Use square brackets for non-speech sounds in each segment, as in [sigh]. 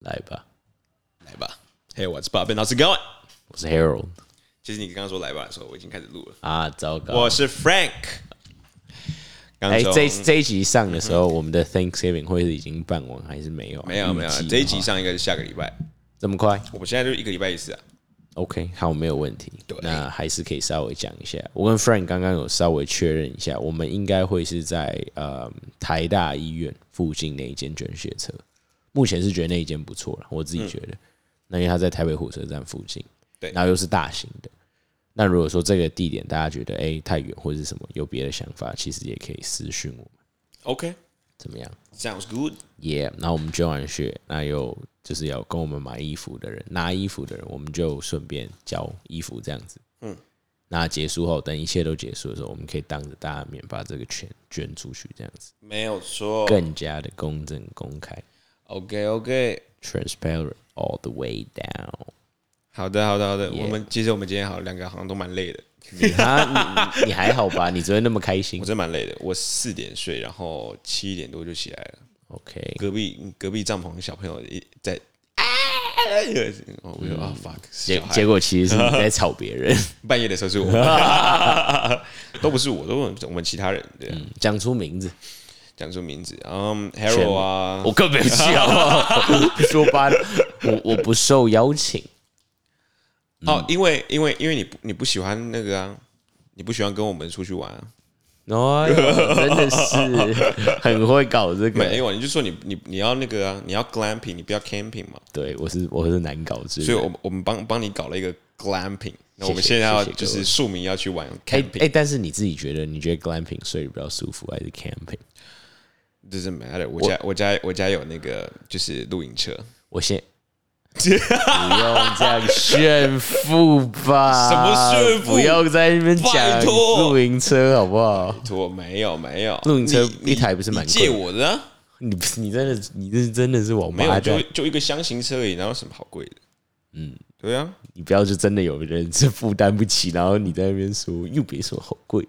来吧，来吧。Hey, what's poppin'? How's it going? 我是 Harold 其实你刚刚说来吧的时候，我已经开始录了。啊，糟糕！我是 Frank。刚哎，从这这一集上的时候，我们的 Thanksgiving 会是已经办完还是没有啊？没有没有预计，的这一集话上应该是下个礼拜。这么快我们现在就一个礼拜一次啊。？OK，好，没有问题对。那还是可以稍微讲一下。我跟 Frank 刚刚有稍微确认一下，我们应该会是在呃台大医院附近那一间捐血车。目前是觉得那一间不错了，我自己觉得。那因为它在台北火车站附近，对然后又是大型的。那如果说这个地点大家觉得哎、太远或者是什么有别的想法，其实也可以私讯我们，OK, 怎么样？sounds good。Yeah，然后我们捐完血，那有就是要跟我们买衣服的人，拿衣服的人，我们就顺便交衣服这样子。嗯，那结束后，等一切都结束的时候，我们可以当着大家的面把这个钱捐出去，这样子没有错。更加的公正公开 OK OK，，transparent all the way down。好的好的好的。我们其实我们今天好两个好像都蛮累的。你啊，你你还好吧？[laughs] 你昨天那么开心我真蛮累的。我四点睡，然后七点多就起来了。？OK，隔壁隔壁帐篷小朋友一在 [laughs] 我就啊 fuck，结结果其实是你在吵别人，[laughs] 半夜的时候是我，都不是我，都是我们其他人对啊，讲出名字，讲出名字，嗯，Harold 啊，我更没有去好不好？说吧，我我不受邀请。哦，因为因为因为你不你不喜欢那个啊，你不喜欢跟我们出去玩啊，哦哟，真的是很会搞这个。没有，你就说你你你要那个啊，你要 glamping，你不要 camping 嘛，对，我是我是难搞。所以我们我们帮帮你搞了一个 glamping，那我们现在要就是庶民要去玩哎 camping，哎，但是你自己觉得，你觉得 glamping 睡得比较舒服，还是 camping？Doesn't matter，我家我家我家有那个就是露营车，我先 [laughs] 不用这样炫富吧？什么炫富不要在那边讲露营车好不好？我没有没有，露营车一台不是蛮贵的我的啊？你你真的你这是真的是我没有，就！就一个箱型车而已，哪有什么好贵的？嗯，对啊，你不要就真的有人是负担不起，然后你在那边说又别说好贵，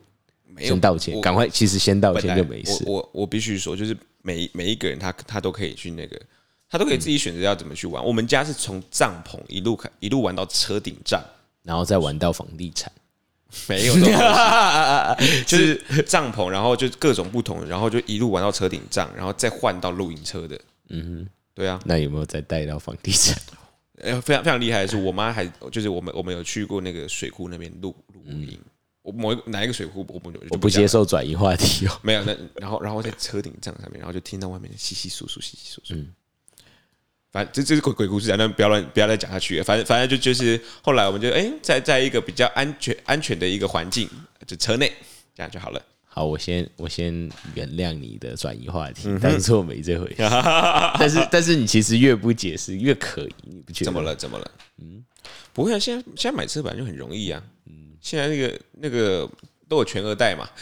没有先道歉，赶快，其实先道歉就没事。我我我必须说，就是每每一个人他他都可以去那个，他都可以自己选择要怎么去玩。我们家是从帐篷一路开一路玩到车顶帐，然后再玩到房地产，没有 [laughs] [laughs] 就是帐篷，然后就各种不同，然后就一路玩到车顶帐，然后再换到露营车的。嗯哼，对啊，那有没有再带到房地产？呃，非常非常厉害的是，我妈还就是我们我们有去过那个水库那边露露营。我某一个哪一个水库，我不我不接受转移话题哦。[laughs] 没有，那然后然后在车顶帐上面，然后就听到外面稀稀疏疏、稀稀疏疏。嗯反正这这是鬼鬼故事啊，那不要乱不要再讲下去了。反正反正就就是后来我们就哎、在在一个比较安全安全的一个环境，就车内这样就好了。好，我先我先原谅你的转移话嗯题，当做没这回事。[laughs] 但是但是你其实越不解释越可疑，你不觉得？怎么？了？怎么了？嗯，不会啊，现在现在买车本来就很容易啊。嗯，现在那个那个都有全额贷嘛。[laughs]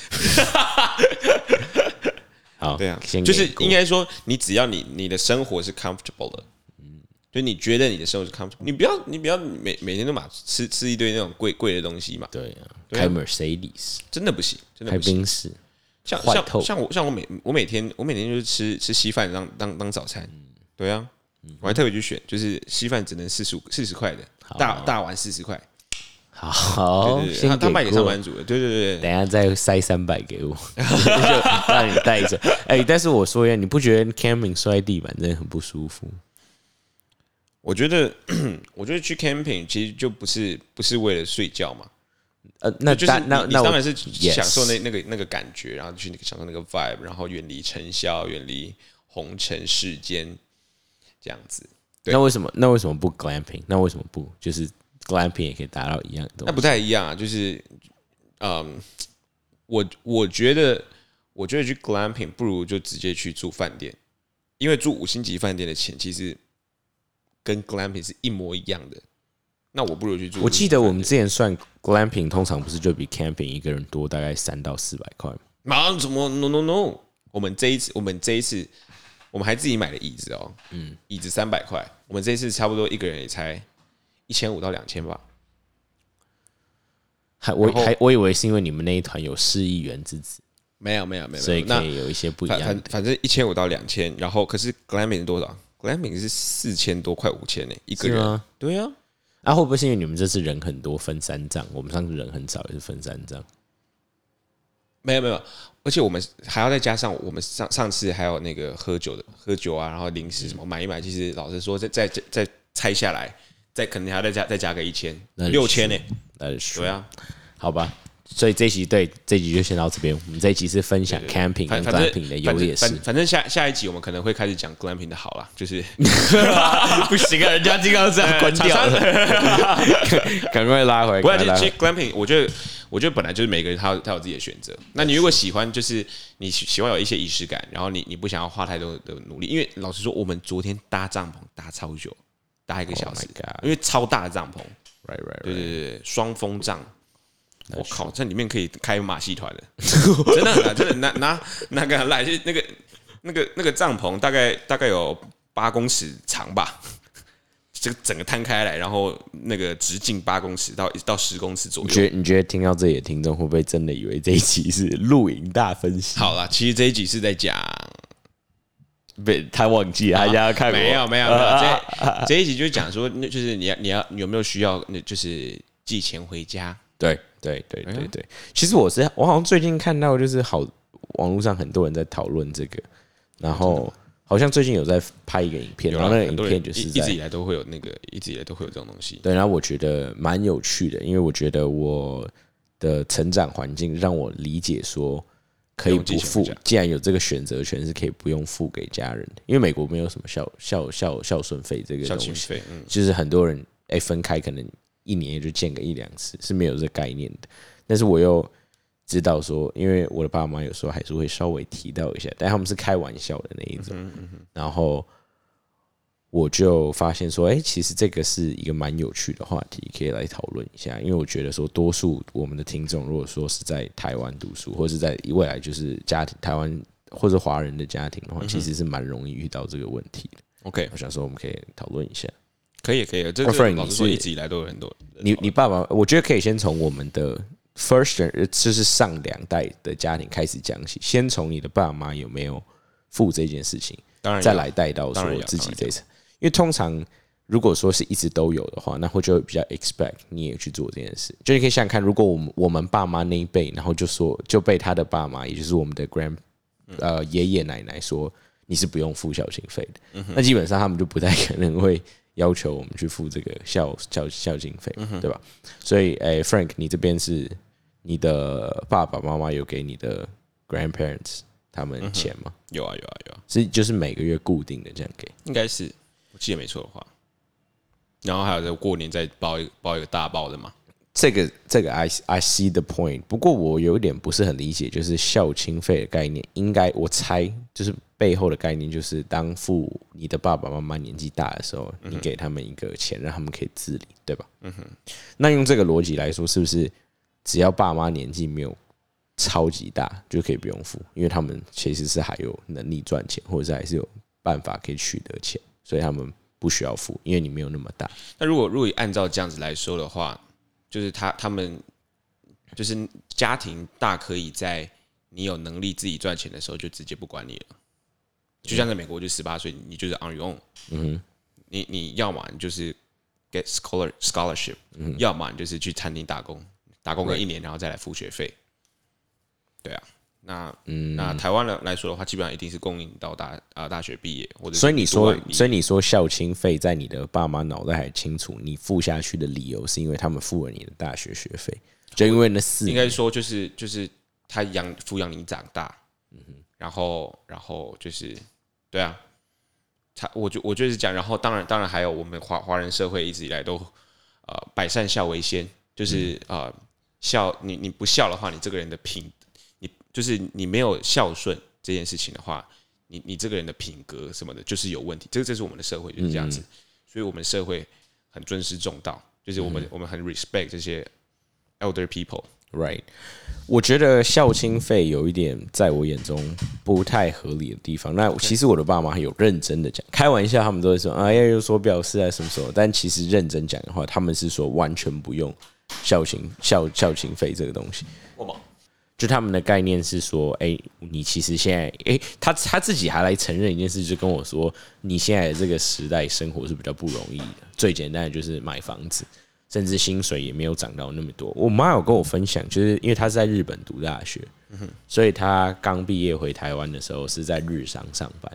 好，对啊，就是应该说，你只要你你的生活是 comfortable 的，嗯，就你觉得你的生活是 comfortable，你不要你不要每每天都把吃吃一堆那种贵贵的东西嘛，对啊，开 Mercedes，真的不行，真的开不行。宾士，像像像我像我每我每天我每天就是吃吃稀饭当当当早餐，嗯对啊，我还特别去选，就是稀饭只能四十五四十块的，大大碗四十块，好，对对对，先他他卖给上班族的，对对对对，等一下再塞三百给我，[laughs] 就让你带着。[laughs] 哎、但是我说一下，你不觉得 camping 摔地板真的很不舒服？我觉得 [clears throat] 我觉得去 camping 其实就不是不是为了睡觉嘛，呃，那就是当那那当然是享受那那个那个感觉，然后去那个享受那个 vibe，然后远离尘嚣，远离红尘世间，这样子。对那为什么那为什么不 glamping？那为什么不就是 glamping 也可以达到一样的东西？那不太一样啊，就是，嗯，我我觉得，我觉得去 glamping 不如就直接去住饭店，因为住五星级饭店的钱其实跟 glamping 是一模一样的。那我不如去住。我记得我们之前算 glamping 通常不是就比 camping 一个人多大概三到四百块吗？马上怎么 no no no？我们这一次，我们这一次，我们还自己买了椅子哦，嗯，椅子三百块，我们这一次差不多一个人也才一千五到两千吧。还我还我以为是因为你们那一团有市议员之子，没有没有没有，所以没有可以有一些不一样。反反正一千五到两千，然后可是 glamping 是多少 glamping 是四千多，快五千呢，一个？对啊，啊，会不会是因为你们这次人很多，分三张？我们上次人很少，也是分三张。没有没有，而且我们还要再加上我们上上次还有那个喝酒的喝酒啊，然后零食什么买一买，其实老实说，再再再再拆下来，再可能还要再加再加个一千六千呢。那是对啊，好吧。所以这一集对这一集就先到这边。我们这一集是分享 camping 跟 glamping 的优劣势反。正下下一集我们可能会开始讲 glamping 的好啦，就是不行啊，人家听到这样关掉了，赶快拉回来。不然赶快拉回来就其实 glamping，我觉得我觉得本来就是每个人他有他有自己的选择。那你如果喜欢，就是你喜喜欢有一些仪式感，然后你你不想要花太多的努力，因为老实说，我们昨天搭帐篷搭超久，搭一个小时 Oh 因为超大的帐篷，Right, right, 对 right. 对对对，双风帐。我靠，这里面可以开马戏团的，[laughs] 真的很难，真的拿拿那个来，就那个那个那个帐篷大概大概有八公尺长吧，这个整个摊开来，然后那个直径八公尺到到十公尺左右。你觉得你觉得听到这里的听众会不会真的以为这一集是露营大分析？好了，其实这一集是在讲，被他忘记了，他家要看我没有没有没有，这这一集就是讲说，那就是你要你要你有没有需要，那就是寄钱回家。对对对对对，其实我是我好像最近看到就是好网络上很多人在讨论这个，然后好像最近有在拍一个影片，然后那个影片就是一一直以来都会有那个，一直以来都会有这种东西。对，然后我觉得蛮有趣的，因为我觉得我的成长环境让我理解说。可以不付既然有这个选择权，是可以不用付给家人的。因为美国没有什么孝孝孝孝顺费这个孝东西，就是很多人哎、分开可能一年也就见个一两次，是没有这个概念的。但是我又知道说，因为我的爸妈有时候还是会稍微提到一下，但他们是开玩笑的那一种。然后我就发现说，哎、其实这个是一个蛮有趣的话题，可以来讨论一下。因为我觉得说，多数我们的听众如果说是在台湾读书，或者是在未来就是家庭台湾或者华人的家庭的话，其实是蛮容易遇到这个问题的。OK，我想说，我们可以讨论一下。可以可以，这 Frank，老实说，你是一直以来都有很多你你爸爸，我觉得可以先从我们的 first 就是上两代的家庭开始讲起，先从你的爸妈有没有付这件事情，当然再来带到说自己这一层。因为通常如果说是一直都有的话，那会就会比较 expect 你也去做这件事。就你可以想想看，如果我们我们爸妈那一辈，然后就说就被他的爸妈，也就是我们的 grand 呃爷爷奶奶说你是不用付孝心费的，那基本上他们就不太可能会要求我们去付这个孝孝孝敬费，对吧？所以，诶、f r a n k 你这边是你的爸爸妈妈有给你的 grandparents 他们钱吗？有啊有啊有啊，是就是每个月固定的这样给？应该是我记得没错的话。然后还有在过年再包一包一个大包的嘛，这个这个 I I see the point，不过我有一点不是很理解，就是孝亲费的概念，应该我猜就是背后的概念就是当父你的爸爸妈妈年纪大的时候，你给他们一个钱，让他们可以自理，对吧？嗯哼。那用这个逻辑来说，是不是只要爸妈年纪没有超级大，就可以不用付？因为他们其实是还有能力赚钱，或者是还是有办法可以取得钱，所以他们不需要付，因为你没有那么大。那如果如果按照这样子来说的话，就是他他们就是家庭大可以在你有能力自己赚钱的时候就直接不管你了。就像在美国，就十八岁你就是 on your own，嗯你你要么你就是 get scholar scholarship，、要么你就是去餐厅打工，打工个一年，然后再来付学费。对啊，那嗯。那台湾人来说的话，基本上一定是供应到大啊、大学毕业，或者所以你说所以你说孝亲费在你的爸妈脑袋还清楚，你付下去的理由是因为他们付了你的大学学费，就因为那四年。应该说就是就是他养抚养你长大，嗯哼然后然后就是对啊，他我就我就是讲，然后当然当然还有我们华华人社会一直以来都呃百善孝为先，就是呃孝你你不孝的话，你这个人的品你就是你没有孝顺这件事情的话，你你这个人的品格什么的就是有问题，这个这是我们的社会就是这样子，所以我们社会很尊师重道，就是我们、我们很 respect 这些 elder people。right。我觉得孝亲费有一点在我眼中不太合理的地方。那其实我的爸妈有认真的讲，开玩笑他们都会说啊要有所表示啊什么什么，但其实认真讲的话，他们是说完全不用孝亲孝孝亲费这个东西。就他们的概念是说，哎、你其实现在，哎、他他自己还来承认一件事，就跟我说，你现在的这个时代生活是比较不容易的。最简单的就是买房子，甚至薪水也没有涨到那么多。我妈有跟我分享，就是因为她是在日本读大学，所以她刚毕业回台湾的时候是在日商上班。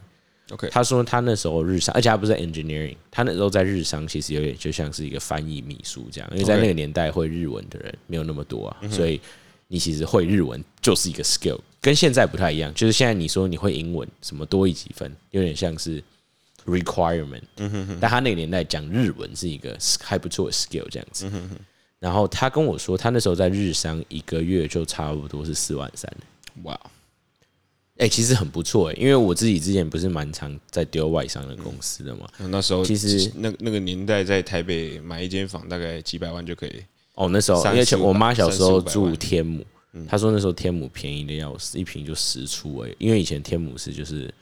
OK，她说他那时候日商，而且她不是 engineering，她那时候在日商其实有点就像是一个翻译秘书这样，因为在那个年代会日文的人没有那么多啊，所以你其实会日文就是一个 skill，跟现在不太一样。就是现在你说你会英文，什么多一几分，有点像是 requirement，但他那个年代讲日文是一个还不错的 skill 这样子。然后他跟我说，他那时候在日商一个月就差不多是四万三。哇，哎、其实很不错哎、因为我自己之前不是蛮常在丢外商的公司的嘛。那时候其实那那个年代在台北买一间房大概几百万就可以。哦，那时候三而且四五百我妈小时候住天母，她说那时候天母便宜的要死，一瓶就十出而已。因为以前天母是就是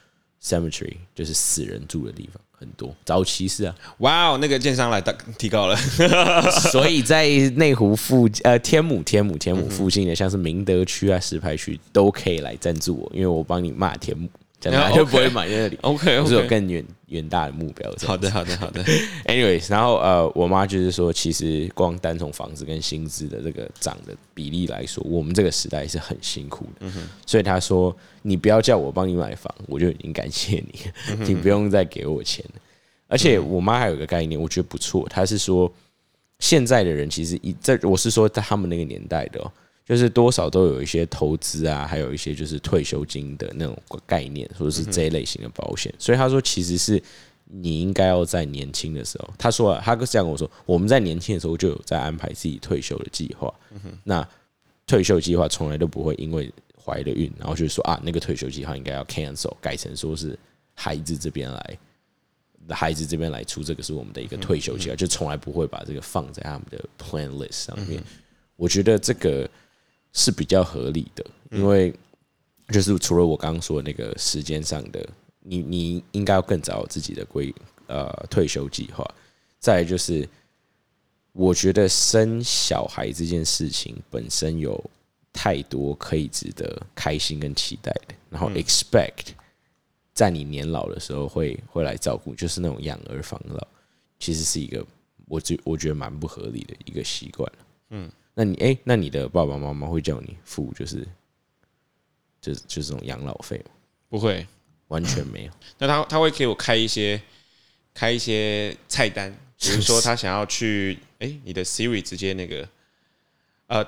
cemetery，就是死人住的地方很多，早期是啊，哇哦，那个建商来大提高了，[laughs] 所以在内湖附呃天母天母天母附近的，像是明德区啊、石牌区都可以来赞助我，因为我帮你骂天母，就不会买在那里。OK 我是有更远远大的目标。好的好的好的，[laughs] Anyways，然后呃，我妈就是说，其实光单从房子跟薪资的这个涨的比例来说，我们这个时代是很辛苦的。所以她说，你不要叫我帮你买房，我就已经感谢你，你不用再给我钱了。而且我妈还有个概念，我觉得不错，她是说，现在的人其实一这我是说在他们那个年代的、哦，就是多少都有一些投资啊，还有一些就是退休金的那种概念，或者是这一类型的保险。所以他说，其实是你应该要在年轻的时候，他说、啊、他这样跟我说，我们在年轻的时候就有在安排自己退休的计划。那退休计划从来都不会因为怀了孕，然后就说啊，那个退休计划应该要 cancel，改成说是孩子这边来。孩子这边来出这个是我们的一个退休计划，就从来不会把这个放在他们的 plan list 上面。我觉得这个是比较合理的，因为就是除了我刚刚说的那个时间上的，你你应该要更早有自己的规呃退休计划。再来就是，我觉得生小孩这件事情本身有太多可以值得开心跟期待的，然后 expect 在你年老的时候会会来照顾，就是那种养儿防老，其实是一个我觉我觉得蛮不合理的一个习惯。嗯，那你哎、那你的爸爸妈妈会叫你付就是就是就是这种养老费吗？不会。完全没有。[laughs] 那他他会给我开一些开一些菜单，比如说他想要去，哎、你的 Siri 直接那个，呃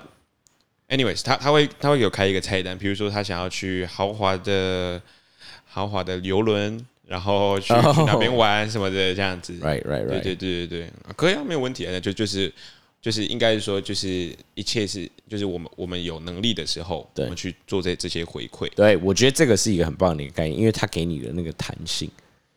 ，anyways，他他会他会给我开一个菜单，比如说他想要去豪华的豪华的游轮，然后去哦去那边玩什么的这样子。[laughs] Right, right, 对 right. 对对对对，可以啊，没有问题啊，那就就是就是应该是说，就是一切是就是我们我们有能力的时候，我对们去做这这些回馈。对，我觉得这个是一个很棒的一个概念，因为它给你的那个弹性，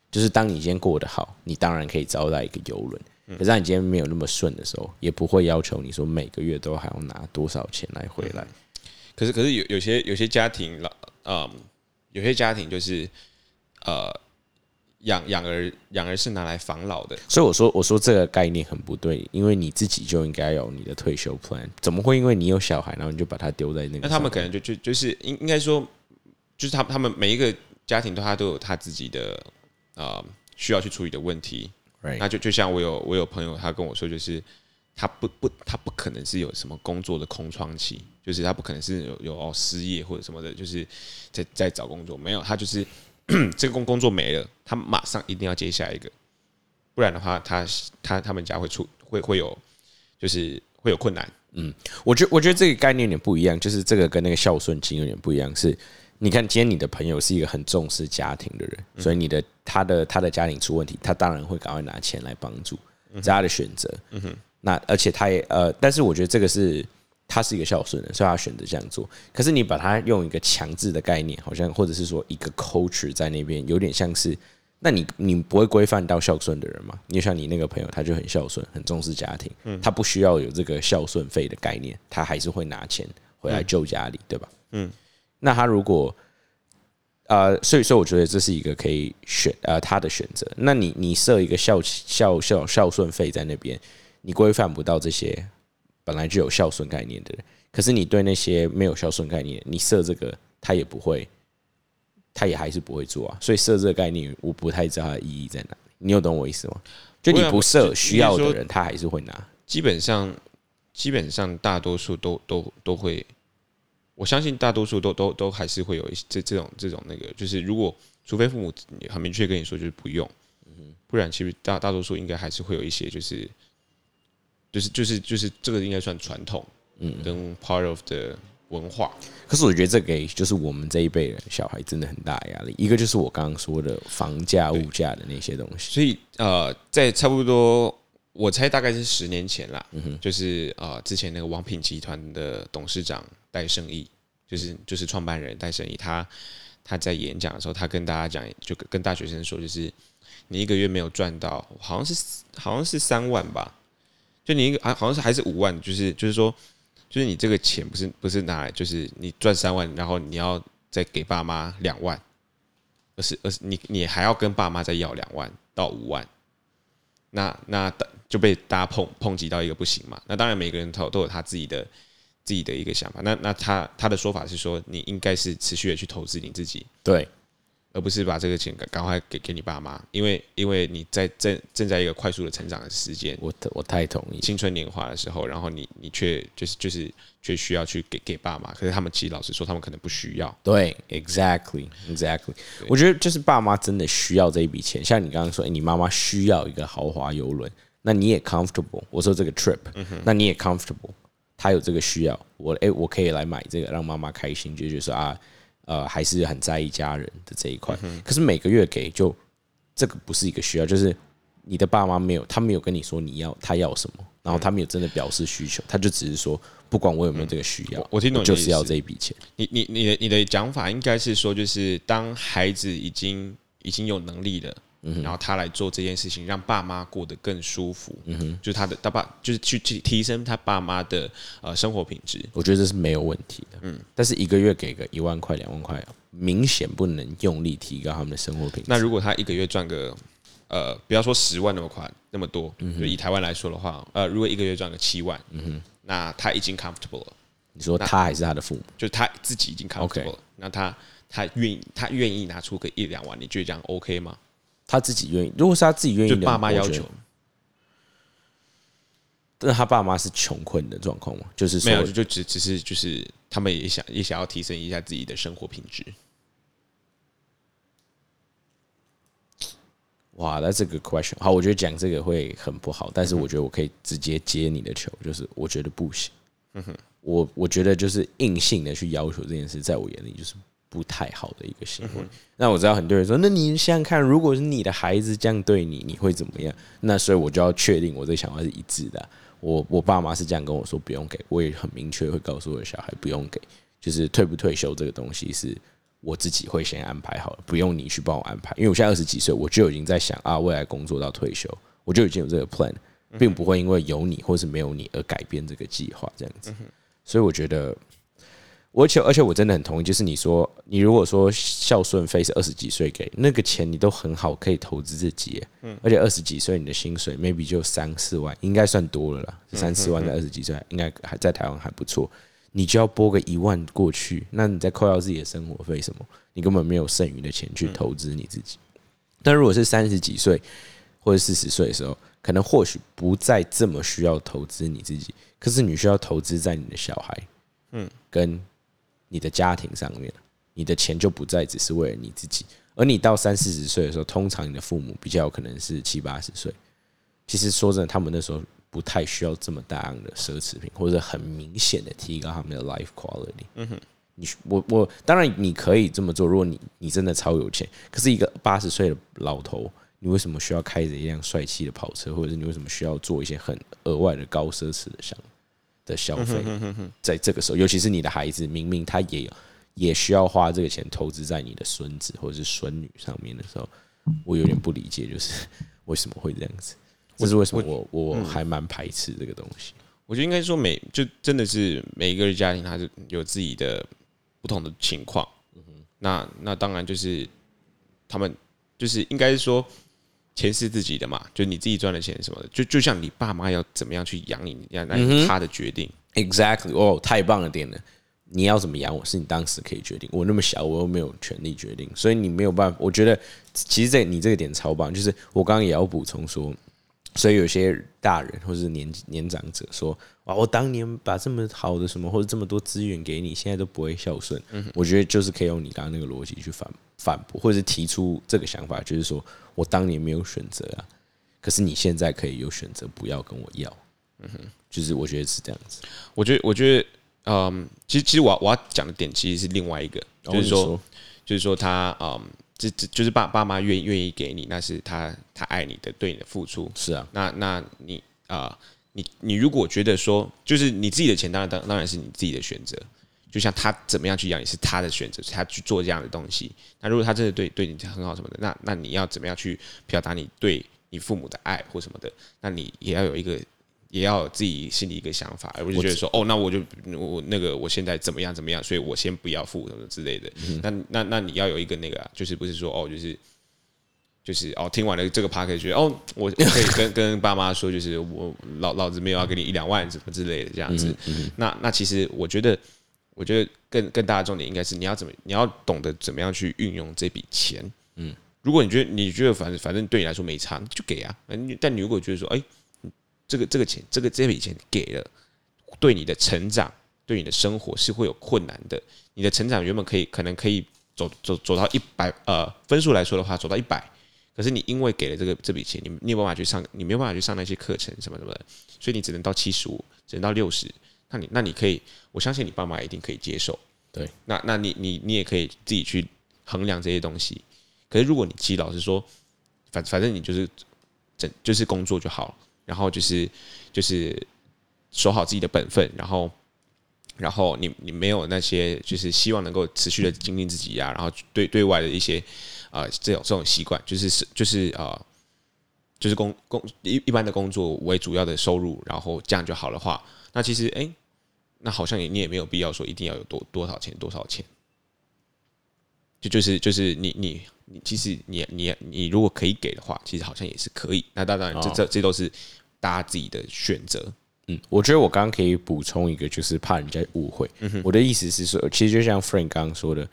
就是当你今天过得好，你当然可以招待一个游轮。可是当你今天没有那么顺的时候，也不会要求你说每个月都还要拿多少钱来回来。可是可是有有些有些家庭老嗯，有些家庭就是呃养养儿养儿是拿来防老的，所以我说，我说这个概念很不对，因为你自己就应该有你的退休 plan，怎么会因为你有小孩，然后你就把他丢在那个？那他们可能就就就是应应该说，就是他他们每一个家庭都他都有他自己的呃需要去处理的问题。Right 那就就像我有我有朋友他跟我说，就是他不不他不可能是有什么工作的空窗期，就是他不可能是有有哦失业或者什么的，就是在在找工作，没有他就是 [clears throat] 这个工工作没了，他马上一定要接下一个，不然的话他他他们家会出会会有就是会有困难。嗯我觉我觉得这个概念有点不一样，就是这个跟那个孝顺金有点不一样。是，你看今天你的朋友是一个很重视家庭的人，所以你的他的他的家庭出问题，他当然会赶快拿钱来帮助，这是他的选择。那而且他也呃，但是我觉得这个是他是一个孝顺的，所以他选择这样做。可是你把他用一个强制的概念，好像或者是说一个 culture 在那边，有点像是。那你你不会规范到孝顺的人吗？你就像你那个朋友，他就很孝顺，很重视家庭，嗯他不需要有这个孝顺费的概念，他还是会拿钱回来救家里，对吧？嗯，那他如果呃，所以说我觉得这是一个可以选呃他的选择。那你你设一个孝孝孝孝顺费在那边，你规范不到这些本来就有孝顺概念的人，可是你对那些没有孝顺概念，你设这个他也不会，他也还是不会做啊。所以设这个概念，我不太知道它的意义在哪。你有懂我意思吗？就你不设需要的人，他还是会拿。基本上，基本上大多数都都都会，我相信大多数都都都还是会有一些这这种这种那个，就是如果除非父母很明确跟你说就是不用，不然其实大大多数应该还是会有一些就是就是就是就是这个应该算传统，嗯，跟 part of 的文化。可是我觉得这给就是我们这一辈人小孩真的很大压力。一个就是我刚刚说的房价、物价的那些东西。所以呃，在差不多我猜大概是十年前啦，嗯就是呃之前那个王品集团的董事长戴胜义，就是就是创办人戴胜义，他他在演讲的时候，他跟大家讲，就跟大学生说，就是你一个月没有赚到，好像是好像是三万吧，就你一个啊，好像是还是五万，就是就是说。就是你这个钱不是不是拿来，就是你赚三万，然后你要再给爸妈两万，而是而是你你还要跟爸妈再要两万到五万，那那就被大家抨抨击到一个不行嘛。那当然每个人都都有他自己的自己的一个想法。那那他他的说法是说，你应该是持续的去投资你自己。对。而不是把这个钱赶赶快给给你爸妈，因为因为你在正正在一个快速的成长的时间，我我太同意。青春年华的时候，然后你你却就是就是却需要去给给爸妈，可是他们其实老实说，他们可能不需要。对，exactly exactly，我觉得就是爸妈真的需要这一笔钱，像你刚刚说，哎，你妈妈需要一个豪华游轮，那你也 comfortable。我说这个 trip，那你也 comfortable，他有这个需要，我哎我可以来买这个，让妈妈开心，就就说啊。呃，还是很在意家人的这一块。可是每个月给，就这个不是一个需要，就是你的爸妈没有，他没有跟你说你要他要什么，然后他没有真的表示需求，他就只是说，不管我有没有这个需要，我听懂就是要这一笔钱。你你你的你的讲法应该是说，就是当孩子已经已经有能力了。然后他来做这件事情，让爸妈过得更舒服。嗯哼，就是他的他爸，就是去去提升他爸妈的呃生活品质。我觉得这是没有问题的。嗯，但是一个月给个一万块、两万块，明显不能用力提高他们的生活品质。那如果他一个月赚个呃，不要说十万那么快那么多，就以台湾来说的话，呃，如果一个月赚个七万，嗯哼，那他已经 comfortable 了。你说他还是他的父母，就是他自己已经 comfortable 了。那他他愿意他愿意拿出个一两万，你觉得这样 OK 吗？他自己愿意，如果是他自己愿意，爸妈要求，但他爸妈是穷困的状况吗？就是没有，就只只是就是他们也想也想要提升一下自己的生活品质。哇，那这个 question 好，我觉得讲这个会很不好，但是我觉得我可以直接接你的球，就是我觉得不行。嗯哼，我我觉得就是硬性的去要求这件事，在我眼里就是。不太好的一个行为。那我知道很多人说，那你想想看，如果是你的孩子这样对你，你会怎么样？那所以我就要确定我这个想法是一致的。我我爸妈是这样跟我说，不用给，我也很明确会告诉我的小孩不用给。就是退不退休这个东西是我自己会先安排好了，不用你去帮我安排。因为我现在二十几岁，我就已经在想啊，未来工作到退休，我就已经有这个 plan，并不会因为有你或是没有你而改变这个计划这样子。所以我觉得。而且而且我真的很同意，就是你说你如果说孝顺费是二十几岁给那个钱，你都很好可以投资自己，嗯，而且二十几岁你的薪水 maybe 就三四万，应该算多了啦，三四万在二十几岁应该还在台湾还不错，你就要拨个一万过去，那你再扣掉自己的生活费什么，你根本没有剩余的钱去投资你自己。但如果是三十几岁或者四十岁的时候，可能或许不再这么需要投资你自己，可是你需要投资在你的小孩，嗯，跟。你的家庭上面，你的钱就不再只是为了你自己，而你到三四十岁的时候，通常你的父母比较有可能是七八十岁。其实说真的，他们那时候不太需要这么大量的奢侈品，或者很明显的提高他们的 life quality。嗯哼，你我我当然你可以这么做，如果你你真的超有钱，可是一个八十岁的老头，你为什么需要开着一辆帅气的跑车，或者是你为什么需要做一些很额外的高奢侈的项目？的消费，在这个时候，尤其是你的孩子，明明他也也需要花这个钱投资在你的孙子或者是孙女上面的时候，我有点不理解，就是为什么会这样子？这是为什么？我我还蛮排斥这个东西。我觉得应该说每就真的是每一个家庭，他是有自己的不同的情况。那那当然就是他们就是应该是说。钱是自己的嘛，就你自己赚的钱什么的，就就像你爸妈要怎么样去养你一样，那是他的决定。Exactly，哦，太棒了点了。你要怎么养我是你当时可以决定，我那么小，我又没有权利决定，所以你没有办法。我觉得其实这你这个点超棒，就是我刚刚也要补充说，所以有些大人或是年年长者说，哇，我当年把这么好的什么或者这么多资源给你，现在都不会孝顺。我觉得就是可以用你刚刚那个逻辑去反反驳，或者是提出这个想法，就是说我当年没有选择啊，可是你现在可以有选择，不要跟我要。嗯哼，就是我觉得是这样子。我觉得，我觉得。嗯，其实其实我我要讲的点其实是另外一个，就是说，就是说他嗯，这这就是爸爸妈愿意愿意给你，那是他他爱你的对你的付出。是啊，那那你啊，你你如果觉得说，就是你自己的钱，当然当当然是你自己的选择。就像他怎么样去养，也是他的选择，他去做这样的东西。那如果他真的对对你很好什么的，那那你要怎么样去表达你对你父母的爱或什么的？那你也要有一个。也要有自己心里一个想法，而不是觉得说哦，那我就我那个我现在怎么样怎么样，所以我先不要付什么之类的。那那那你要有一个那个，啊就是不是说哦，就是就是哦，听完了这个 p a r k 觉得哦，我可以跟 [laughs] 跟爸妈说，就是我老老子没有要给你一两万什么之类的这样子。那那其实我觉得，我觉得更更大的重点应该是你要怎么你要懂得怎么样去运用这笔钱。嗯，如果你觉得你觉得反正反正对你来说没差，就给啊。但你如果觉得说哎。这个这个钱，这个这笔钱给了，对你的成长，对你的生活是会有困难的。你的成长原本可以可能可以走走走到一百，呃，分数来说的话，走到一百，可是你因为给了这个这笔钱，你你没有办法去上，你没有办法去上那些课程什么什么的，所以你只能到七十五，只能到六十。那你那你可以，我相信你爸妈一定可以接受。对，那那你你你也可以自己去衡量这些东西。可是如果你其实老实说，反反正你就是整就是工作就好了。然后就是就是守好自己的本分，然后然后你你没有那些就是希望能够持续的精进自己呀，然后对对外的一些呃这种这种习惯，就是是就是呃就是工工一一般的工作为主要的收入，然后这样就好的话，那其实哎，那好像也你也没有必要说一定要有多多少钱多少钱，就就是就是你你。你其实你你你如果可以给的话，其实好像也是可以。那当然，这这这都是大家自己的选择。嗯，我觉得我刚刚可以补充一个，就是怕人家误会。我的意思是说，其实就像 Frank 刚刚说的，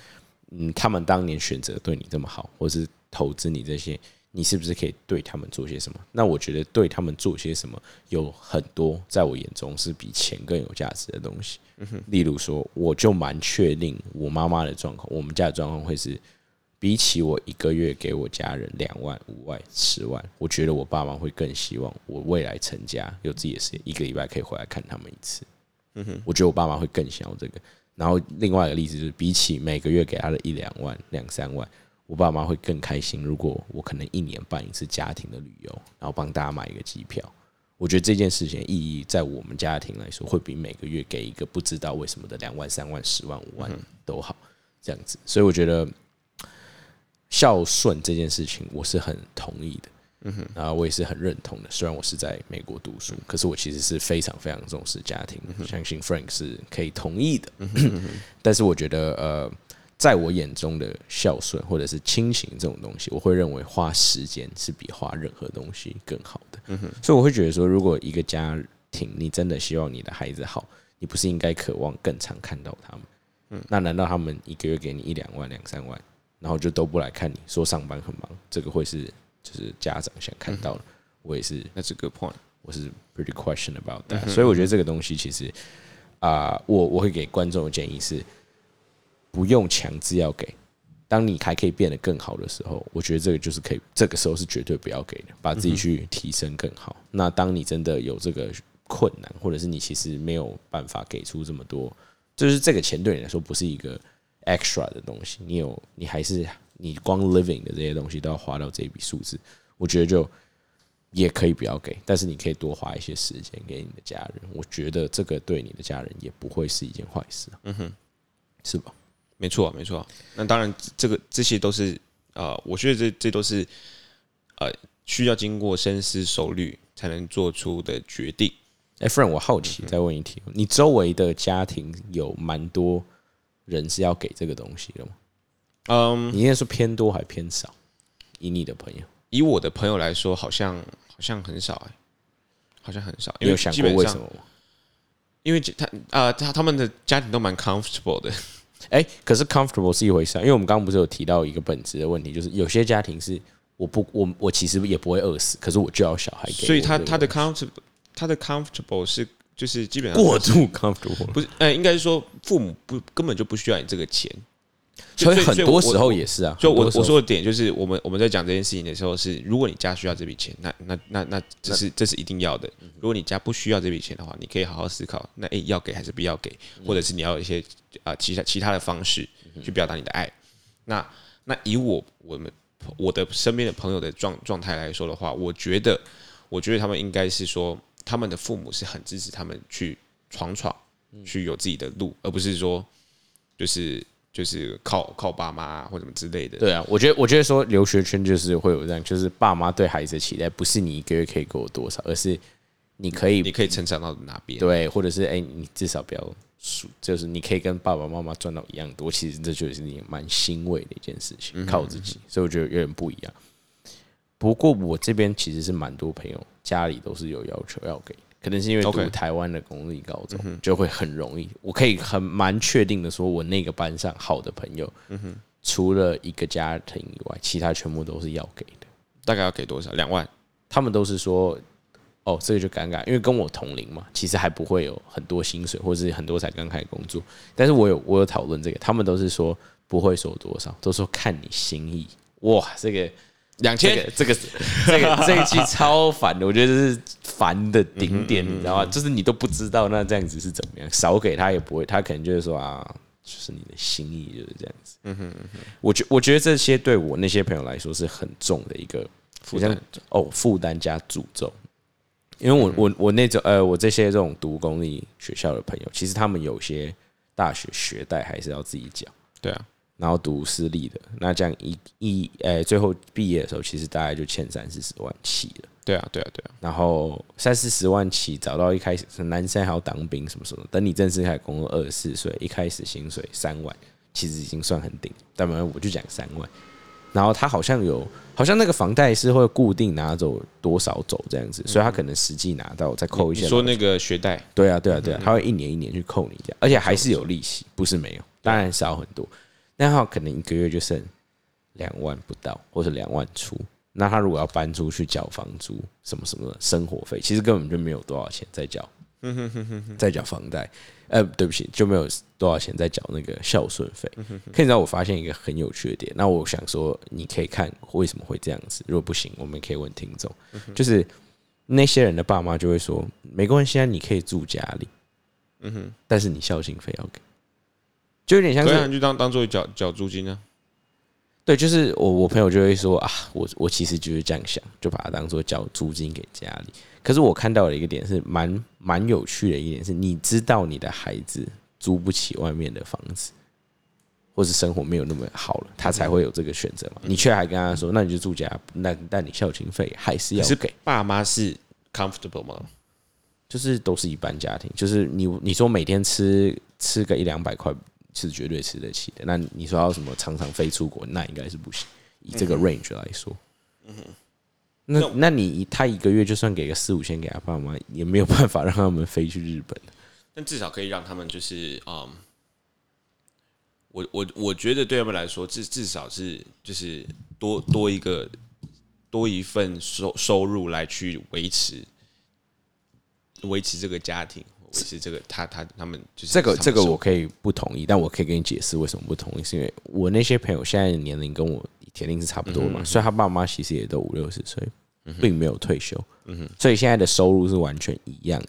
嗯，他们当年选择对你这么好，或是投资你这些，你是不是可以对他们做些什么？那我觉得对他们做些什么，有很多在我眼中是比钱更有价值的东西。嗯例如说，我就蛮确定我妈妈的状况，我们家的状况会是。比起我一个月给我家人两万、五万、十万，我觉得我爸妈会更希望我未来成家有自己的事业，一个礼拜可以回来看他们一次。嗯哼，我觉得我爸妈会更想要这个。然后另外一个例子就是，比起每个月给他的一两万、两三万，我爸妈会更开心。如果我可能一年办一次家庭的旅游，然后帮大家买一个机票，我觉得这件事情意义在我们家庭来说，会比每个月给一个不知道为什么的两万、三万、十万、五万都好。这样子，所以我觉得。孝顺这件事情，我是很同意的，嗯哼，然后我也是很认同的。虽然我是在美国读书，可是我其实是非常非常重视家庭，相信 Frank 是可以同意的。[laughs] 但是我觉得，呃，在我眼中的孝顺或者是亲情这种东西，我会认为花时间是比花任何东西更好的。嗯哼，所以我会觉得说，如果一个家庭你真的希望你的孩子好，你不是应该渴望更常看到他们？嗯，那难道他们一个月给你一两万、两三万？然后就都不来看你，说上班很忙，这个会是就是家长想看到的。我也是，那这个 point，我是 pretty question about that。所以我觉得这个东西其实啊，我我会给观众的建议是，不用强制要给。当你还可以变得更好的时候，我觉得这个就是可以，这个时候是绝对不要给的，把自己去提升更好。那当你真的有这个困难，或者是你其实没有办法给出这么多，就是这个钱对你来说不是一个。Extra 的东西，你有，你还是你光 living 的这些东西都要花到这一笔数字，我觉得就也可以不要给，但是你可以多花一些时间给你的家人，我觉得这个对你的家人也不会是一件坏事，嗯哼，是吧？没错，没错。那当然，这个这些都是呃，我觉得这这都是呃需要经过深思熟虑才能做出的决定。哎，friend，我好奇再问一题，你周围的家庭有蛮多？人是要给这个东西的吗？嗯，你应该说偏多还偏少？以你的朋友，以我的朋友来说，好像好像很少哎，好像很少。你有想过为什么吗？因为他啊，他他们的家庭都蛮 comfortable 的，哎、可是 comfortable 是一回事、啊，因为我们刚刚不是有提到一个本质的问题，就是有些家庭是我不我我其实也不会饿死，可是我就要小孩给，所以他他的 comfortable 他的 comfortable 是就是基本上过度 comfortable，不是，呃，应该是说父母不根本就不需要你这个钱，所以很多时候也是啊。所以我我说的点就是，我们我们在讲这件事情的时候是，如果你家需要这笔钱，那那那那这是这是一定要的。如果你家不需要这笔钱的话，你可以好好思考，那诶、要给还是不要给，或者是你要有一些啊、其他其他的方式去表达你的爱。那那以我我们我的身边的朋友的状状态来说的话，我觉得我觉得他们应该是说，他们的父母是很支持他们去闯闯，去有自己的路，而不是说就是就是靠靠爸妈啊或什么之类的。对啊，我觉得我觉得说留学圈就是会有这样，就是爸妈对孩子的期待不是你一个月可以给我多少，而是你可以你可以成长到哪边？对，或者是哎、你至少不要输，就是你可以跟爸爸妈妈赚到一样多，其实这就是你蛮欣慰的一件事情，靠自己，所以我觉得有点不一样。不过我这边其实是蛮多朋友家里都是有要求要给，可能是因为台湾的公立高中就会很容易，我可以很蛮确定的说，我那个班上好的朋友，除了一个家庭以外，其他全部都是要给的。大概要给多少？两万。他们都是说，哦，这个就尴尬，因为跟我同龄嘛，其实还不会有很多薪水，或者是很多才刚开始工作。但是我有我有讨论这个，他们都是说不会说多少，都说看你心意。哇，这个两千这个这个这一期 [laughs] 超烦的，我觉得是烦的顶点，你知道吗？就是你都不知道那这样子是怎么样，少给他也不会，他可能就是说啊，就是你的心意就是这样子。嗯哼我觉我觉得这些对我那些朋友来说是很重的一个负担哦，负担加诅咒。因为我我我那种呃，我这些这种读公立学校的朋友，其实他们有些大学学贷还是要自己缴。对啊，然后读私立的，那这样一一呃，最后毕业的时候，其实大概就欠三四十万起了。对啊，对啊，对啊。然后三四十万起，找到一开始男生还要当兵什么什么，等你正式开始工作二十四岁，一开始薪水三万，其实已经算很顶。但反正我就讲三万。然后他好像有，好像那个房贷是会固定拿走多少走这样子，所以他可能实际拿到再扣一些。你说那个学贷，对啊，对啊，对啊，他会一年一年去扣你这样，而且还是有利息，不是没有，当然少很多。但他可能一个月就剩两万不到，或者两万出。那他如果要搬出去缴房租什么什么的生活费，其实根本就没有多少钱在缴，在缴房贷。呃，对不起，就没有多少钱在缴那个孝顺费。可以知道，我发现一个很有趣的点。那我想说，你可以看为什么会这样子。如果不行，我们可以问听众，就是那些人的爸妈就会说，没关系啊，你可以住家里，嗯哼，但是你孝心费要给，就有点像是可以啊，你就当当做缴缴租金啊。对，就是我我朋友就会说啊，我我其实就是这样想，就把它当做缴租金给家里。可是我看到的一个点是蛮蛮有趣的一点是，你知道你的孩子租不起外面的房子，或是生活没有那么好了，他才会有这个选择嘛。你却还跟他说，那你就住家，那但你孝亲费还是可是要给，爸妈是 comfortable 吗？就是都是一般家庭，就是你你说每天吃吃个一两百块是绝对吃得起的。那你说要什么常常飞出国，那应该是不行。以这个 range 来说，那那那你他一个月就算给个四五千给他爸妈，也没有办法让他们飞去日本。但至少可以让他们就是嗯，我我我觉得对他们来说，至至少是就是多多一个多一份收收入来去维持维持这个家庭，维持这个他他他们就是这个这个我可以不同意，但我可以跟你解释为什么不同意，是因为我那些朋友现在的年龄跟我铁定是差不多嘛，所以他爸妈其实也都五六十岁，并没有退休，所以现在的收入是完全一样的。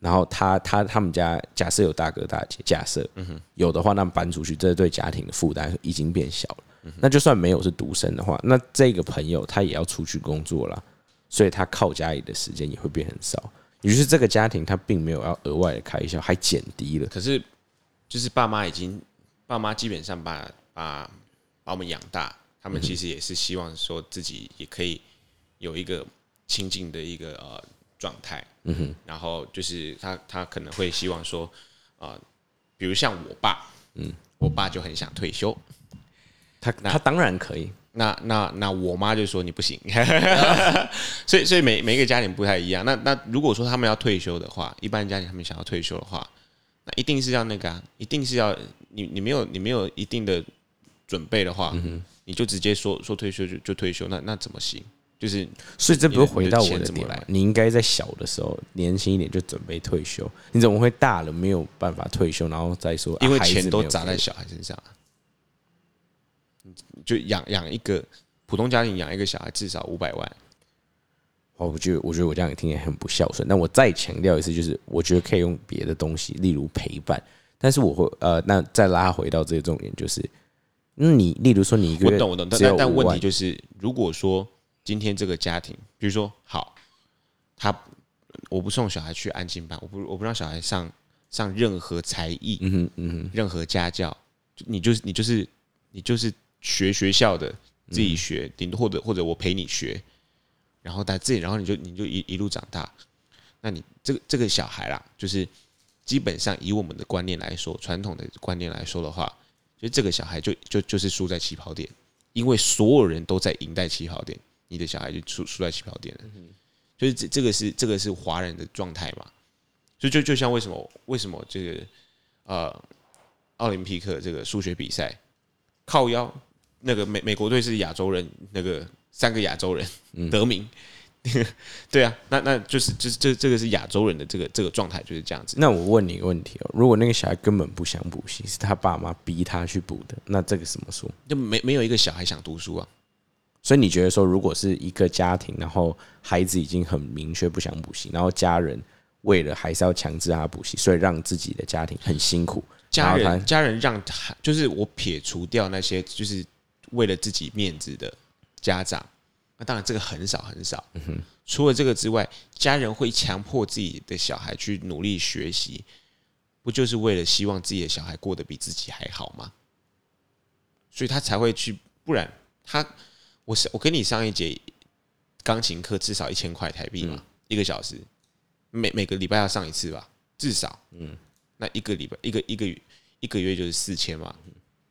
然后他他他们家假设有大哥大姐，假设有的话，那搬出去，这对家庭的负担已经变小了。那就算没有是独生的话，那这个朋友他也要出去工作了，所以他靠家里的时间也会变很少。也就是这个家庭他并没有要额外的开销，还减低了。可是就是爸妈已经，爸妈基本上把把把我们养大，他们其实也是希望说自己也可以有一个亲近的一个呃状态，嗯哼，然后就是他他可能会希望说，啊，比如像我爸，嗯，我爸就很想退休，他他当然可以，那那那我妈就说你不行，[laughs] 所以所以每每一个家庭不太一样。那那如果说他们要退休的话，一般家庭他们想要退休的话，那一定是要那个啊，一定是要你你没有你没有一定的准备的话，你就直接说说退休就就退休，那那怎么行？就是所以这不是回到我你的点吗？你应该在小的时候年轻一点就准备退休，你怎么会大了没有办法退休，然后再说因为钱都砸在小孩身上啊，就养养一个普通家庭养一个小孩至少五百万，哦，我觉得我觉得我这样也听起来很不孝顺。但我再强调一次，就是我觉得可以用别的东西，例如陪伴。但是我会呃，那再拉回到这个重点，就是，嗯，你例如说你一个月我懂我懂，但但但5万问题就是，如果说今天这个家庭，比如说好，他我不送小孩去安静班，我不我不让小孩上上任何才艺，嗯哼嗯哼，任何家教，你就是你就是你就是学学校的自己嗯学，顶多或者或者我陪你学，然后他自己，然后你就你就一一路长大，那你这个这个小孩啦，就是基本上以我们的观念来说，传统的观念来说的话，就这个小孩就就就是输在起跑点，因为所有人都在赢在起跑点，你的小孩就输输在起跑点了，就是这这个是这个是华人的状态嘛，就就就像为什么为什么这个呃奥林匹克这个数学比赛靠腰那个美美国队是亚洲人，那个三个亚洲人得名，[laughs] 对啊，那那就是就是这这个是亚洲人的这个这个状态就是这样子。那我问你一个问题哦，如果那个小孩根本不想补习，是他爸妈逼他去补的，那这个怎么说？就没没有一个小孩想读书啊，所以你觉得说，如果是一个家庭，然后孩子已经很明确不想补习，然后家人为了还是要强制他补习，所以让自己的家庭很辛苦，家人家人让他就是我撇除掉那些就是为了自己面子的家长，那当然这个很少很少。除了这个之外，家人会强迫自己的小孩去努力学习，不就是为了希望自己的小孩过得比自己还好吗？所以他才会去，不然他我是我跟你上一节钢琴课至少一千块台币嘛，一个小时，每每个礼拜要上一次吧，至少，嗯，那一个礼拜一个一个月一个月就是四千嘛，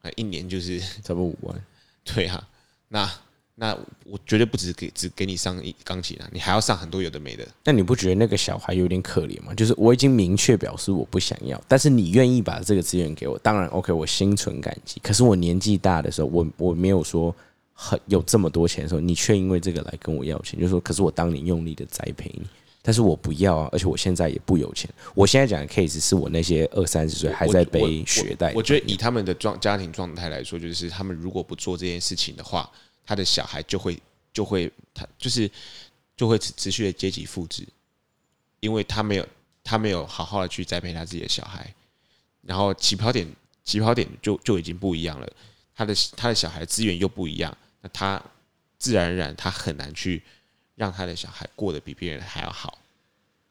那一年就是差不多五万。对啊，那那我绝对不只给只给你上一钢琴啊，你还要上很多有的没的。那你不觉得那个小孩有点可怜吗？就是我已经明确表示我不想要，但是你愿意把这个资源给我，当然 OK，我心存感激。可是我年纪大的时候，我我没有说很有这么多钱的时候，你却因为这个来跟我要钱，就是说，可是我当年用力的栽培你，但是我不要啊，而且我现在也不有钱。我现在讲的 case 是我那些二三十岁还在背学贷的我觉得以他们的状家庭状态来说，就是他们如果不做这件事情的话，他的小孩就会就会他就是就会持持续的阶级复制，因为他没有他没有好好的去栽培他自己的小孩，然后起跑点起跑点就就已经不一样了，他的他的小孩资源又不一样，那他自然而然他很难去让他的小孩过得比别人还要好，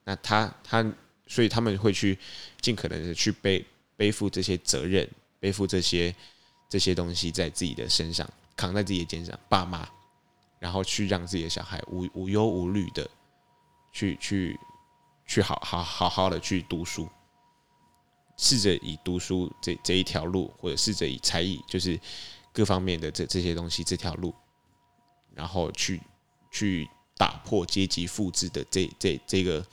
那他他所以他们会去尽可能的去背背负这些责任，背负这些这些东西在自己的身上，扛在自己的肩上，爸妈，然后去让自己的小孩无无忧无虑的去去去好好好好的去读书，试着以读书这这一条路，或者试着以才艺，就是各方面的这这些东西这条路，然后去去打破阶级复制的这这这个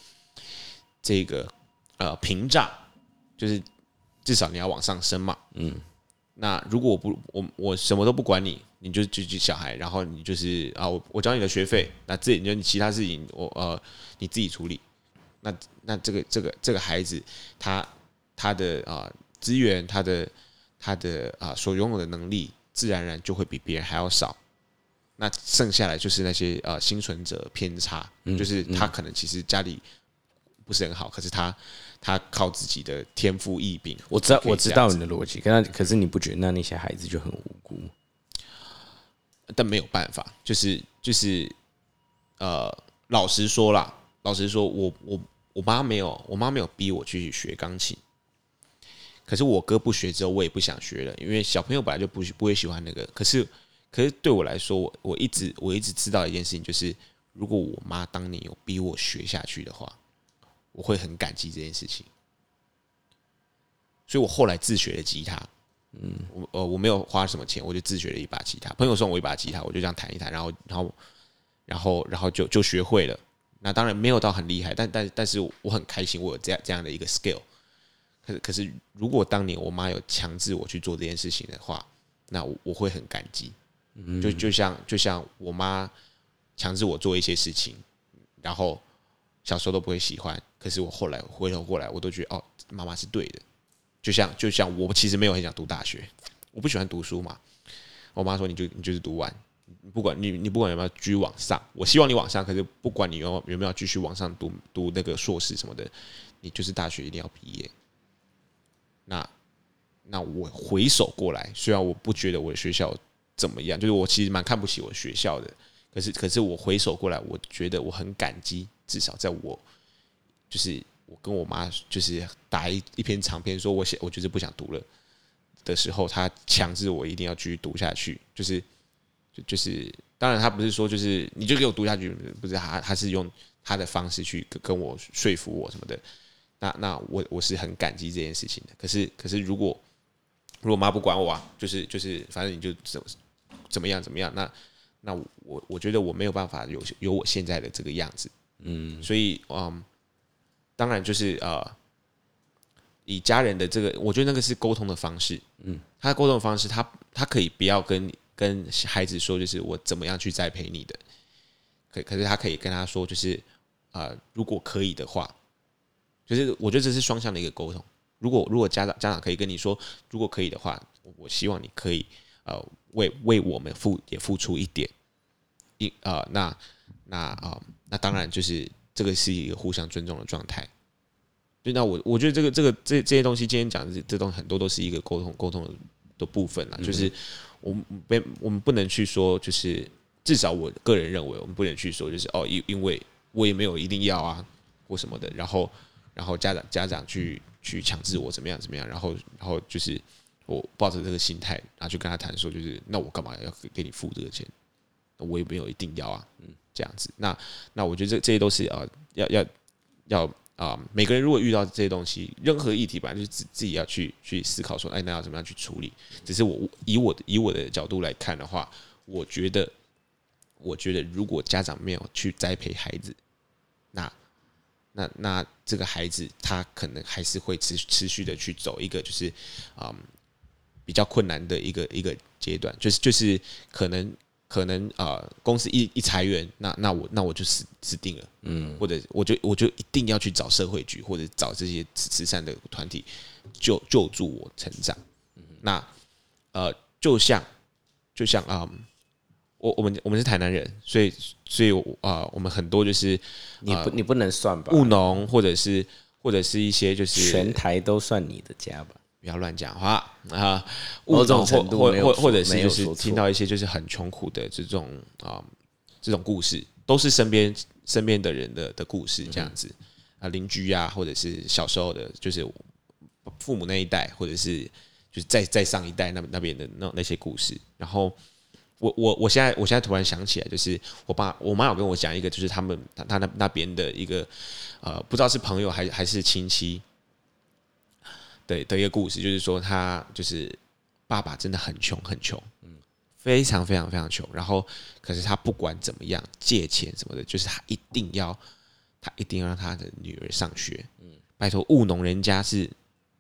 这个呃屏障，就是至少你要往上升嘛。嗯，那如果我不我我什么都不管你，你就就就小孩，然后你就是啊，我我交你的学费，那自己就你其他事情我呃你自己处理。那那这个这个这个孩子他他的啊资源，他的他的啊所拥有的能力，自然而然就会比别人还要少。那剩下来就是那些呃幸存者偏差，就是他可能其实家里不是很好，可是他他靠自己的天赋异禀，我知道我知道你的逻辑，可那可是你不觉得那那些孩子就很无辜？但没有办法，就是就是呃，老实说啦，老实说，我我我妈没有，我妈没有逼我去学钢琴。可是我哥不学之后，我也不想学了，因为小朋友本来就不不会喜欢那个。可是可是对我来说，我我一直我一直知道一件事情，就是如果我妈当年有逼我学下去的话，我会很感激这件事情。所以我后来自学了吉他，嗯，我呃我没有花什么钱，我就自学了一把吉他。朋友送我一把吉他，我就这样弹一弹，然后然后然后然后就就学会了。那当然没有到很厉害，但但但是我很开心，我有这样这样的一个 skill。可是可是，如果当年我妈有强制我去做这件事情的话，那我我会很感激。就就像就像我妈强制我做一些事情，然后小时候都不会喜欢，可是我后来回头过来，我都觉得哦，妈妈是对的。就像就像我其实没有很想读大学，我不喜欢读书嘛。我妈说你就你就是读完，不管你你不管有没有继续往上，我希望你往上，可是不管你有有没有继续往上读读那个硕士什么的，你就是大学一定要毕业。那那我回首过来，虽然我不觉得我的学校怎么样，就是我其实蛮看不起我学校的，可是可是我回首过来，我觉得我很感激，至少在我就是我跟我妈就是打一一篇长篇，说我写我就是不想读了的时候，她强制我一定要继续读下去，就是就就是当然她不是说就是你就给我读下去，不是她她是用她的方式去跟跟我说服我什么的。那那我我是很感激这件事情的，可是可是如果如果妈不管我啊，就是就是反正你就怎怎么样怎么样，那那我我觉得我没有办法有有我现在的这个样子，嗯，所以嗯，当然就是呃，以家人的这个，我觉得那个是沟通的方式，嗯，他的沟通的方式，他他可以不要跟跟孩子说，就是我怎么样去栽培你的，可可是他可以跟他说，就是啊，如果可以的话。就是我觉得这是双向的一个沟通。如果如果家长家长可以跟你说，如果可以的话，我希望你可以呃为为我们付也付出一点，一呃那那啊那当然就是这个是一个互相尊重的状态。就那我我觉得这个这个这这些东西今天讲的这这东很多都是一个沟通沟通的部分了。就是我们不我们不能去说，就是至少我个人认为，我们不能去说，就是哦因因为我也没有一定要啊或什么的，然后。然后家长家长去去强制我怎么样怎么样，然后然后就是我抱着这个心态，然后去跟他谈说，就是那我干嘛要给你付这个钱？我也没有一定要啊，嗯，这样子。那那我觉得这这些都是啊，要要要啊，每个人如果遇到这些东西，任何议题吧，就是自自己要去去思考说，哎，那要怎么样去处理？只是我以我以我的角度来看的话，我觉得我觉得如果家长没有去栽培孩子，那。那那这个孩子他可能还是会持持续的去走一个就是啊比较困难的一个一个阶段，就是就是可能可能啊公司一一裁员，那那我那我就死死定了，嗯，或者我就我就一定要去找社会局或者找这些慈善的团体救救助我成长，那呃就像就像啊。我我们我们是台南人，所以所以啊，我们很多就是你不你不能算吧？务农或者是或者是一些就是全台都算你的家吧？不要乱讲话啊！某种程度或或或者是就是听到一些就是很穷苦的这种啊这种故事，都是身边身边的人的的故事这样子啊，邻居啊，或者是小时候的，就是父母那一代，或者是就是再再上一代那那边的那那些故事，然后。我我我现在我现在突然想起来，就是我爸我妈有跟我讲一个，就是他们他他那那边的一个呃，不知道是朋友还还是亲戚的的一个故事，就是说他就是爸爸真的很穷很穷，嗯，非常非常非常穷，然后可是他不管怎么样借钱什么的，就是他一定要他一定要让他的女儿上学，嗯，拜托务农人家是，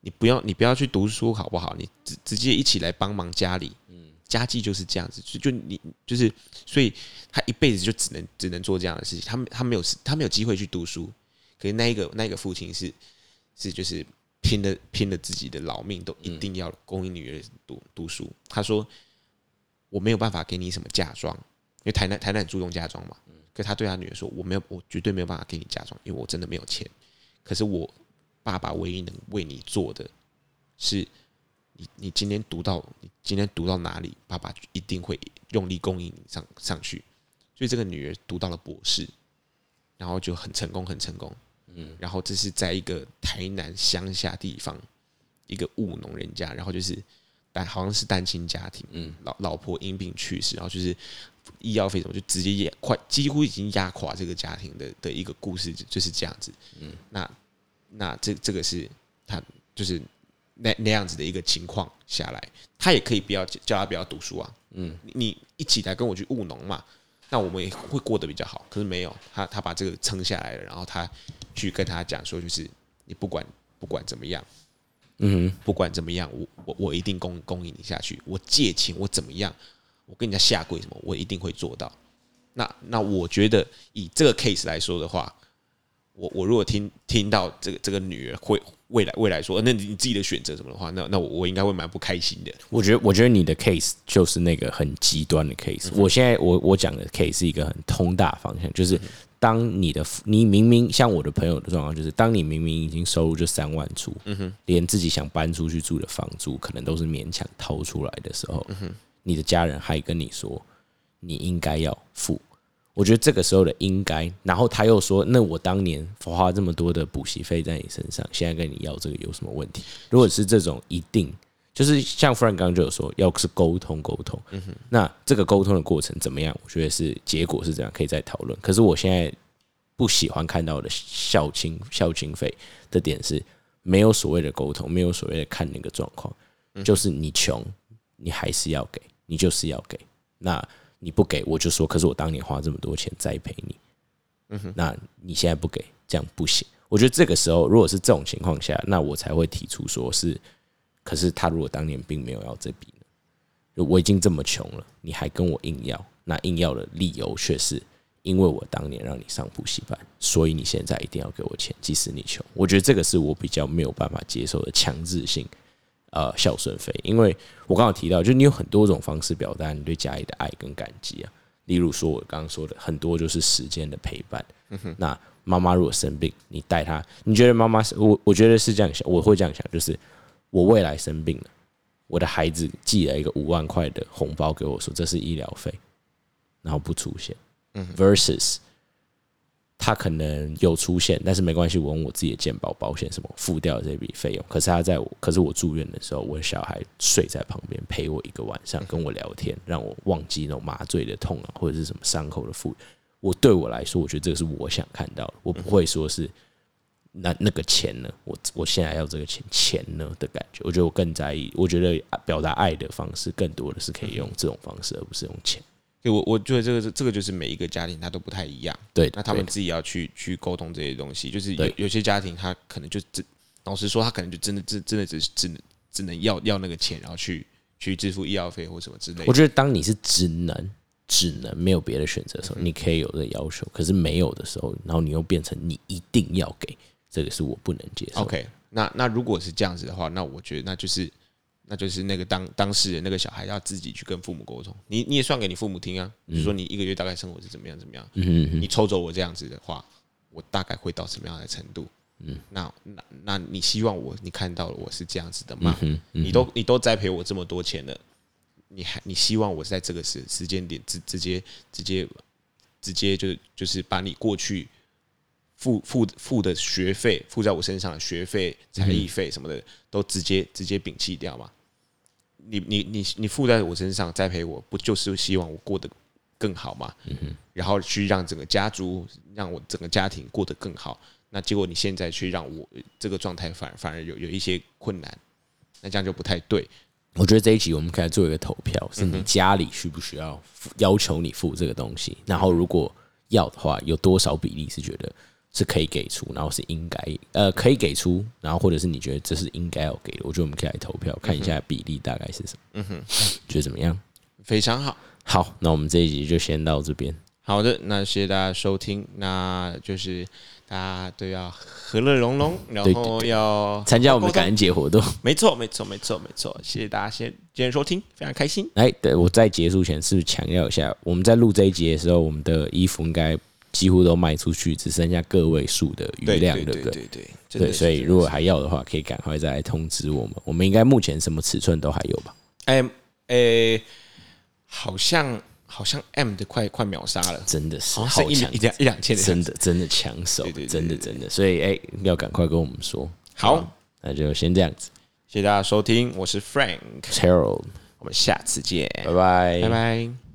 你不要你不要去读书好不好？你直直接一起来帮忙家里。嗯家计就是这样子，就就你就是，所以他一辈子就只能只能做这样的事情。他他没有他没有机会去读书，可是那一个那一个父亲是是就是拼了拼了自己的老命，都一定要供应女儿读读书。他说我没有办法给你什么嫁妆，因为台南台南很注重嫁妆嘛。可他对他女儿说，我没有我绝对没有办法给你嫁妆，因为我真的没有钱。可是我爸爸唯一能为你做的是。你你今天读到你今天读到哪里，爸爸一定会用力供应你上上去。所以这个女儿读到了博士，然后就很成功，很成功。嗯，然后这是在一个台南乡下地方，一个务农人家，然后就是单好像是单亲家庭，嗯，老老婆因病去世，然后就是医药费什么就直接也快几乎已经压垮这个家庭的的一个故事，就是这样子。嗯，那那这这个是他就是。那那样子的一个情况下来，他也可以不要叫他不要读书啊。嗯，你一起来跟我去务农嘛，那我们也会过得比较好。可是没有，他他把这个撑下来了，然后他去跟他讲说，就是你不管不管怎么样，嗯，不管怎么样，我我我一定供供应你下去。我借钱我怎么样，我跟人家下跪什么，我一定会做到。那那我觉得以这个 case 来说的话。我我如果听听到这个这个女儿会未来未来说，那你自己的选择什么的话，那那我我应该会蛮不开心的。我觉得我觉得你的 case 就是那个很极端的 case。我现在我我讲的 case 是一个很通大方向，就是当你的你明明像我的朋友的状况，就是当你明明已经收入就三万出，嗯哼，连自己想搬出去住的房租可能都是勉强掏出来的时候，嗯哼，你的家人还跟你说你应该要付。我觉得这个时候的应该，然后他又说：“那我当年花这么多的补习费在你身上，现在跟你要这个有什么问题？”如果是这种，一定就是像 Frank 刚刚就有说，要是沟通沟通，那这个沟通的过程怎么样？我觉得是结果是这样，可以再讨论。可是我现在不喜欢看到的孝亲孝亲费的点是，没有所谓的沟通，没有所谓的看那个状况，就是你穷，你还是要给，你就是要给那。你不给我就说，可是我当年花这么多钱栽培你，嗯哼，那你现在不给，这样不行。我觉得这个时候，如果是这种情况下，那我才会提出说是，可是他如果当年并没有要这笔呢？我已经这么穷了，你还跟我硬要，那硬要的理由却是因为我当年让你上补习班，所以你现在一定要给我钱，即使你穷。我觉得这个是我比较没有办法接受的强制性。呃，孝顺费，因为我刚刚提到，就你有很多种方式表达你对家里的爱跟感激啊。例如说，我刚刚说的很多就是时间的陪伴。那妈妈如果生病，你带她，你觉得妈妈是？我我觉得是这样想，我会这样想，就是我未来生病了，我的孩子寄了一个五万块的红包给我，说这是医疗费，然后不出现。嗯 versus。他可能有出现，但是没关系，我用我自己的健保保险什么付掉这笔费用。可是他在我，可是我住院的时候，我小孩睡在旁边陪我一个晚上，跟我聊天，让我忘记那种麻醉的痛啊，或者是什么伤口的复。我对我来说，我觉得这个是我想看到的。我不会说是那那个钱呢，我我现在要这个钱钱呢的感觉。我觉得我更在意，我觉得表达爱的方式更多的是可以用这种方式，而不是用钱。对我，我觉得这个是这个就是每一个家庭他都不太一样，对，那他们自己要去去沟通这些东西，就是有有些家庭他可能就只老实说，他可能就真的真真的只只能只能要要那个钱，然后去去支付医药费或什么之类。我觉得当你是只能只能没有别的选择的时候，你可以有这个要求，可是没有的时候，然后你又变成你一定要给，这个是我不能接受。OK，那那如果是这样子的话，那我觉得那就是。那就是那个当当事人那个小孩要自己去跟父母沟通，你你也算给你父母听啊，就说你一个月大概生活是怎么样怎么样，你抽走我这样子的话，我大概会到什么样的程度？嗯，那那那你希望我你看到了我是这样子的吗？你都你都栽培我这么多钱了，你还你希望我在这个时时间点直直接直接直接就就是把你过去付付付的学费付在我身上的学费、彩礼费什么的都直接直接摒弃掉吗？你你你你附在我身上栽培我，不就是希望我过得更好吗？然后去让整个家族，让我整个家庭过得更好。那结果你现在去让我这个状态反反而有有一些困难，那这样就不太对。我觉得这一集我们可以做一个投票，是你家里需不需要要求你付这个东西？然后如果要的话，有多少比例是觉得？是可以给出，然后是应该，呃，可以给出，然后或者是你觉得这是应该要给的，我觉得我们可以来投票看一下比例大概是什么。嗯哼，觉得怎么样？非常好，好，那我们这一集就先到这边。好的，那谢谢大家收听，那就是大家都要和乐融融，然后要参加我们感恩节活动。没错，没错，没错，没错。谢谢大家先今天收听，非常开心。哎，对我在结束前是不是强调一下，我们在录这一集的时候，我们的衣服应该。几乎都卖出去，只剩下个位数的余量，对不对？对对对，所以如果还要的话，可以赶快再来通知我们。我们应该目前什么尺寸都还有吧？M 诶，好像好像 M 的快快秒杀了，真的是好强，一两一两千，真的真的抢手，真的真的。所以哎，要赶快跟我们说。好，那就先这样子，谢谢大家收听，我是 Frank Harold，我们下次见，拜拜，拜拜。